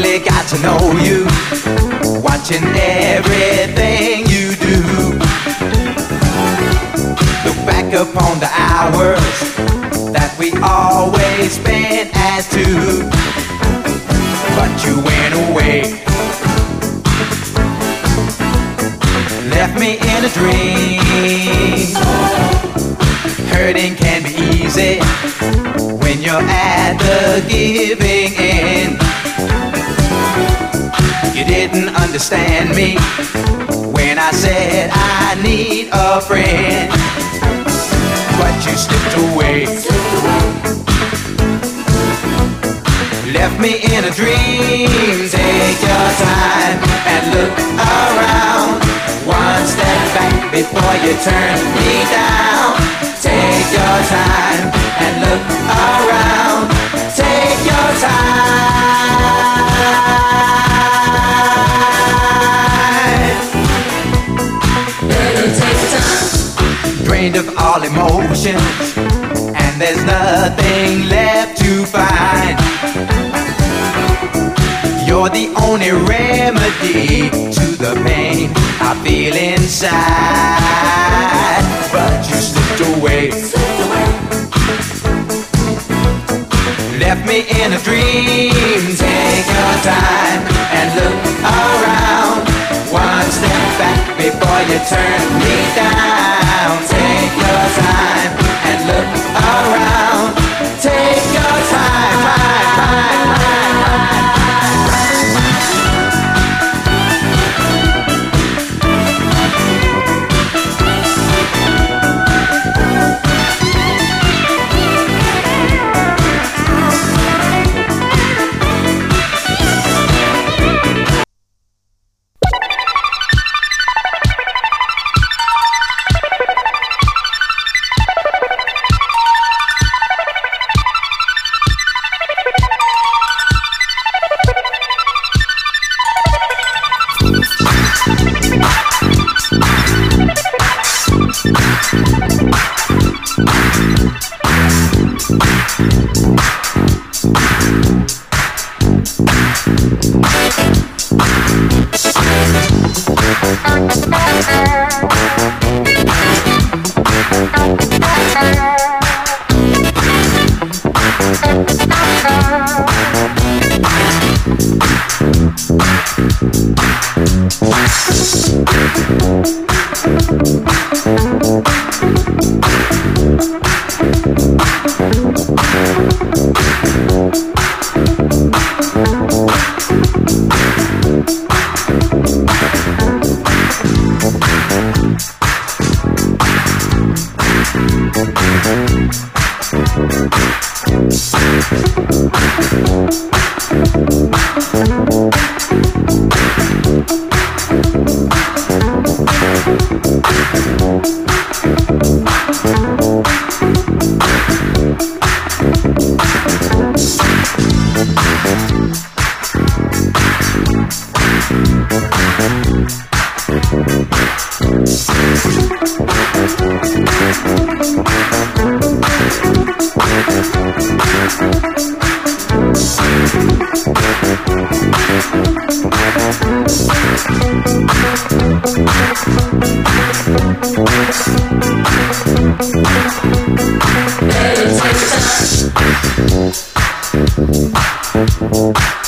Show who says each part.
Speaker 1: really got to know you. Watching hours that we always spent as two, but you went away. Left me in a dream. Hurting can be easy when you're at the giving end. You didn't understand me when I said I need a friend, away. Left me in a dream. Take your time and look around. One step back before you turn me down. Take your time and look around. Take your time.
Speaker 2: Better take your time.
Speaker 1: Drained of all emotions, and there's nothing left to find. You're the only remedy to the pain I feel inside. But you slipped away. Left me in a dream. Take your time and look around. One step back before you turn Música take your